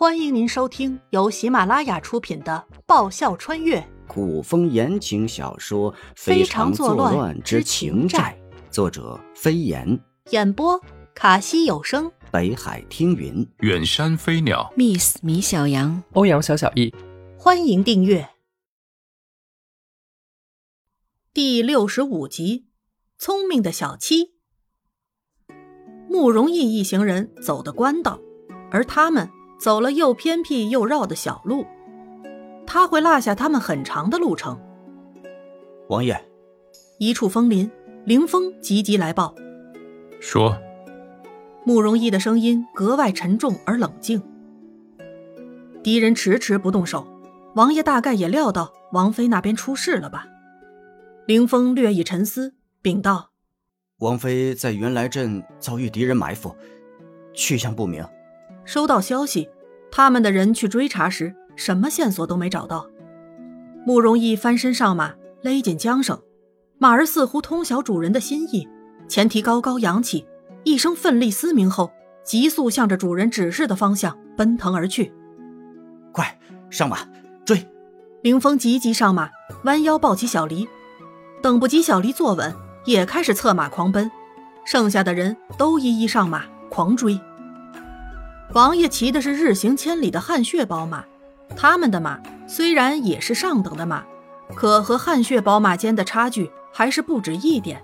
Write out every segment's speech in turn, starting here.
欢迎您收听由喜马拉雅出品的《爆笑穿越。古风言情小说《非常作乱之情债》，作者飞檐，演播卡西有声，北海听云，远山飞鸟，Miss 米小羊，欧阳小小易，欢迎订阅。第六十五集《聪明的小七》。慕容易一行人走的官道，而他们。走了又偏僻又绕的小路，他会落下他们很长的路程。王爷，一处枫林，凌风急急来报，说：“慕容易的声音格外沉重而冷静。敌人迟迟不动手，王爷大概也料到王妃那边出事了吧？”凌风略一沉思，禀道：“王妃在云来镇遭遇敌人埋伏，去向不明。”收到消息，他们的人去追查时，什么线索都没找到。慕容易翻身上马，勒紧缰绳，马儿似乎通晓主人的心意，前蹄高高扬起，一声奋力嘶鸣后，急速向着主人指示的方向奔腾而去。快上马追！凌风急急上马，弯腰抱起小离，等不及小离坐稳，也开始策马狂奔。剩下的人都一一上马狂追。王爷骑的是日行千里的汗血宝马，他们的马虽然也是上等的马，可和汗血宝马间的差距还是不止一点。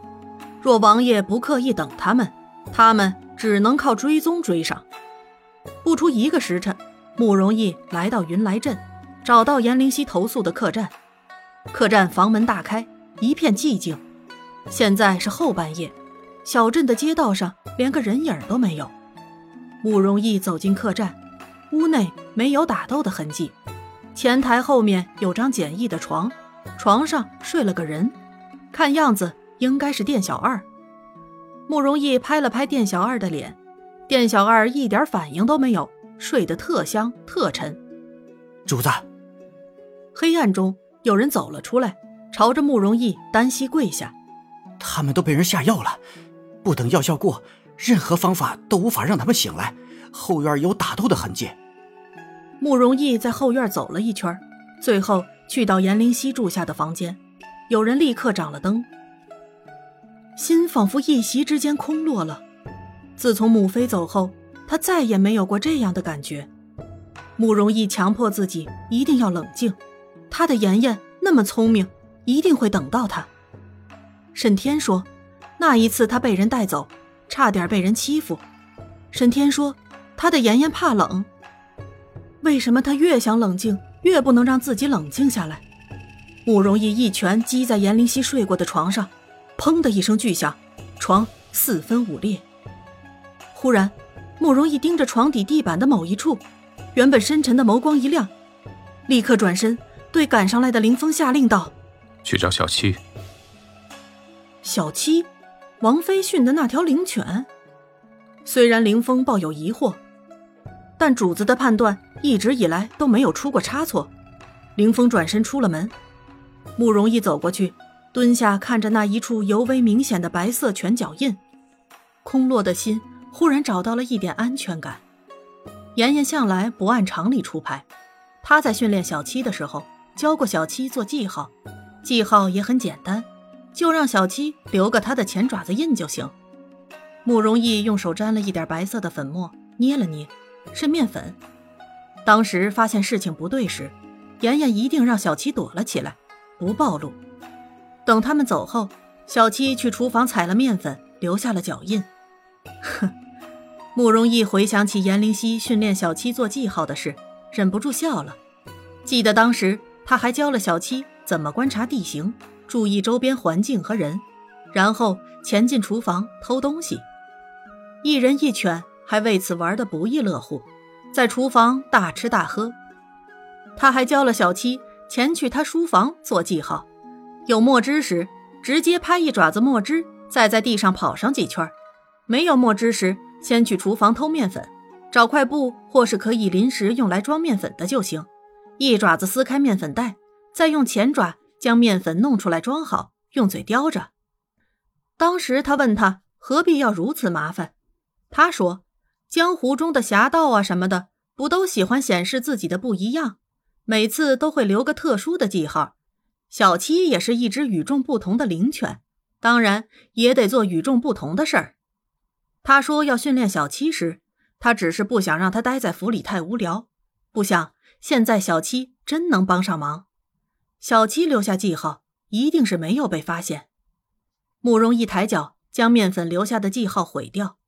若王爷不刻意等他们，他们只能靠追踪追上。不出一个时辰，慕容易来到云来镇，找到严灵犀投宿的客栈。客栈房门大开，一片寂静。现在是后半夜，小镇的街道上连个人影都没有。慕容易走进客栈，屋内没有打斗的痕迹。前台后面有张简易的床，床上睡了个人，看样子应该是店小二。慕容易拍了拍店小二的脸，店小二一点反应都没有，睡得特香特沉。主子，黑暗中有人走了出来，朝着慕容易单膝跪下。他们都被人下药了，不等药效过。任何方法都无法让他们醒来。后院有打斗的痕迹。慕容易在后院走了一圈，最后去到严灵犀住下的房间。有人立刻掌了灯，心仿佛一席之间空落了。自从母妃走后，他再也没有过这样的感觉。慕容易强迫自己一定要冷静。他的妍妍那么聪明，一定会等到他。沈天说，那一次他被人带走。差点被人欺负，沈天说他的妍妍怕冷。为什么他越想冷静，越不能让自己冷静下来？慕容易一拳击在严灵犀睡过的床上，砰的一声巨响，床四分五裂。忽然，慕容易盯着床底地板的某一处，原本深沉的眸光一亮，立刻转身对赶上来的林峰下令道：“去找小七。”小七。王妃训的那条灵犬，虽然凌风抱有疑惑，但主子的判断一直以来都没有出过差错。凌风转身出了门，慕容逸走过去，蹲下看着那一处尤为明显的白色犬脚印，空落的心忽然找到了一点安全感。妍妍向来不按常理出牌，他在训练小七的时候教过小七做记号，记号也很简单。就让小七留个他的前爪子印就行。慕容易用手沾了一点白色的粉末，捏了捏，是面粉。当时发现事情不对时，妍妍一定让小七躲了起来，不暴露。等他们走后，小七去厨房采了面粉，留下了脚印。哼，慕容易回想起严灵犀训练小七做记号的事，忍不住笑了。记得当时他还教了小七怎么观察地形。注意周边环境和人，然后潜进厨房偷东西。一人一犬还为此玩得不亦乐乎，在厨房大吃大喝。他还教了小七前去他书房做记号，有墨汁时直接拍一爪子墨汁，再在地上跑上几圈；没有墨汁时，先去厨房偷面粉，找块布或是可以临时用来装面粉的就行，一爪子撕开面粉袋，再用前爪。将面粉弄出来装好，用嘴叼着。当时他问他何必要如此麻烦，他说：“江湖中的侠盗啊什么的，不都喜欢显示自己的不一样？每次都会留个特殊的记号。小七也是一只与众不同的灵犬，当然也得做与众不同的事儿。他说要训练小七时，他只是不想让他待在府里太无聊。不想现在小七真能帮上忙。小七留下记号，一定是没有被发现。慕容一抬脚将面粉留下的记号毁掉。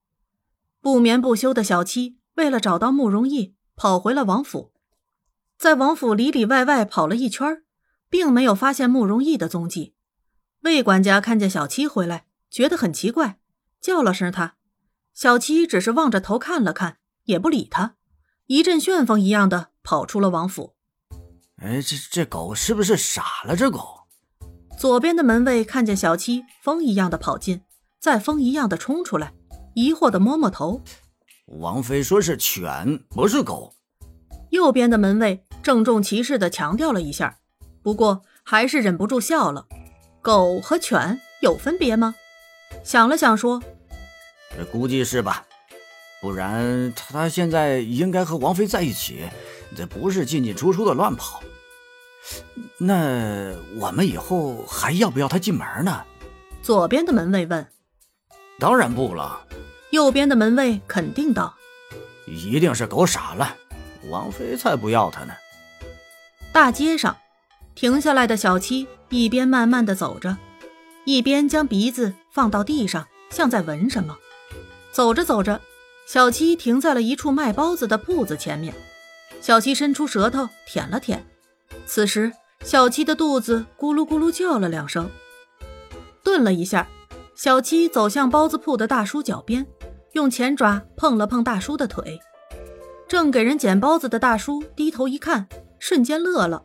不眠不休的小七为了找到慕容易，跑回了王府，在王府里里外外跑了一圈，并没有发现慕容易的踪迹。魏管家看见小七回来，觉得很奇怪，叫了声他。小七只是望着头看了看，也不理他，一阵旋风一样的跑出了王府。哎，这这狗是不是傻了？这狗。左边的门卫看见小七风一样的跑进，再风一样的冲出来，疑惑的摸摸头。王妃说是犬，不是狗。右边的门卫郑重其事的强调了一下，不过还是忍不住笑了。狗和犬有分别吗？想了想说：“这估计是吧，不然他现在应该和王妃在一起，这不是进进出出的乱跑。”那我们以后还要不要他进门呢？左边的门卫问。当然不了。右边的门卫肯定道。一定是狗傻了，王妃才不要他呢。大街上，停下来的小七一边慢慢的走着，一边将鼻子放到地上，像在闻什么。走着走着，小七停在了一处卖包子的铺子前面。小七伸出舌头舔了舔。此时，小七的肚子咕噜咕噜叫了两声，顿了一下，小七走向包子铺的大叔脚边，用前爪碰了碰大叔的腿。正给人捡包子的大叔低头一看，瞬间乐了。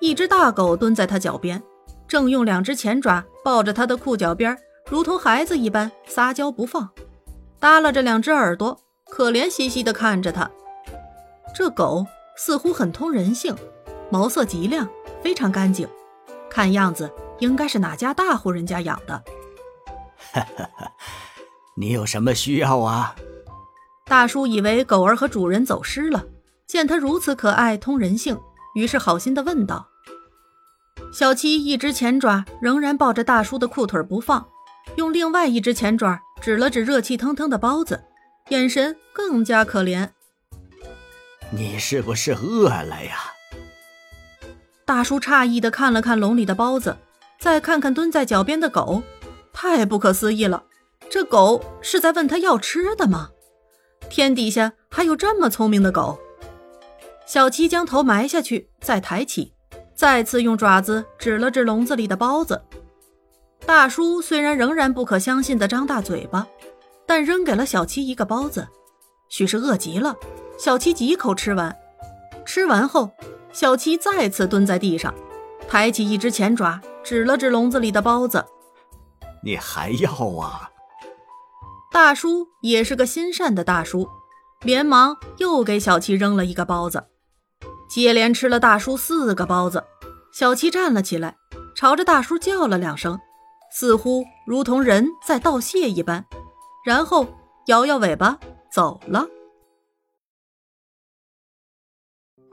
一只大狗蹲在他脚边，正用两只前爪抱着他的裤脚边，如同孩子一般撒娇不放，耷拉着两只耳朵，可怜兮兮地看着他。这狗似乎很通人性。毛色极亮，非常干净，看样子应该是哪家大户人家养的。哈哈哈，你有什么需要啊？大叔以为狗儿和主人走失了，见它如此可爱通人性，于是好心的问道。小七一只前爪仍然抱着大叔的裤腿不放，用另外一只前爪指了指热气腾腾的包子，眼神更加可怜。你是不是饿了呀？大叔诧异的看了看笼里的包子，再看看蹲在脚边的狗，太不可思议了！这狗是在问他要吃的吗？天底下还有这么聪明的狗？小七将头埋下去，再抬起，再次用爪子指了指笼子里的包子。大叔虽然仍然不可相信的张大嘴巴，但扔给了小七一个包子，许是饿极了。小七几口吃完，吃完后。小七再次蹲在地上，抬起一只前爪，指了指笼子里的包子：“你还要啊？”大叔也是个心善的大叔，连忙又给小七扔了一个包子。接连吃了大叔四个包子，小七站了起来，朝着大叔叫了两声，似乎如同人在道谢一般，然后摇摇尾巴走了。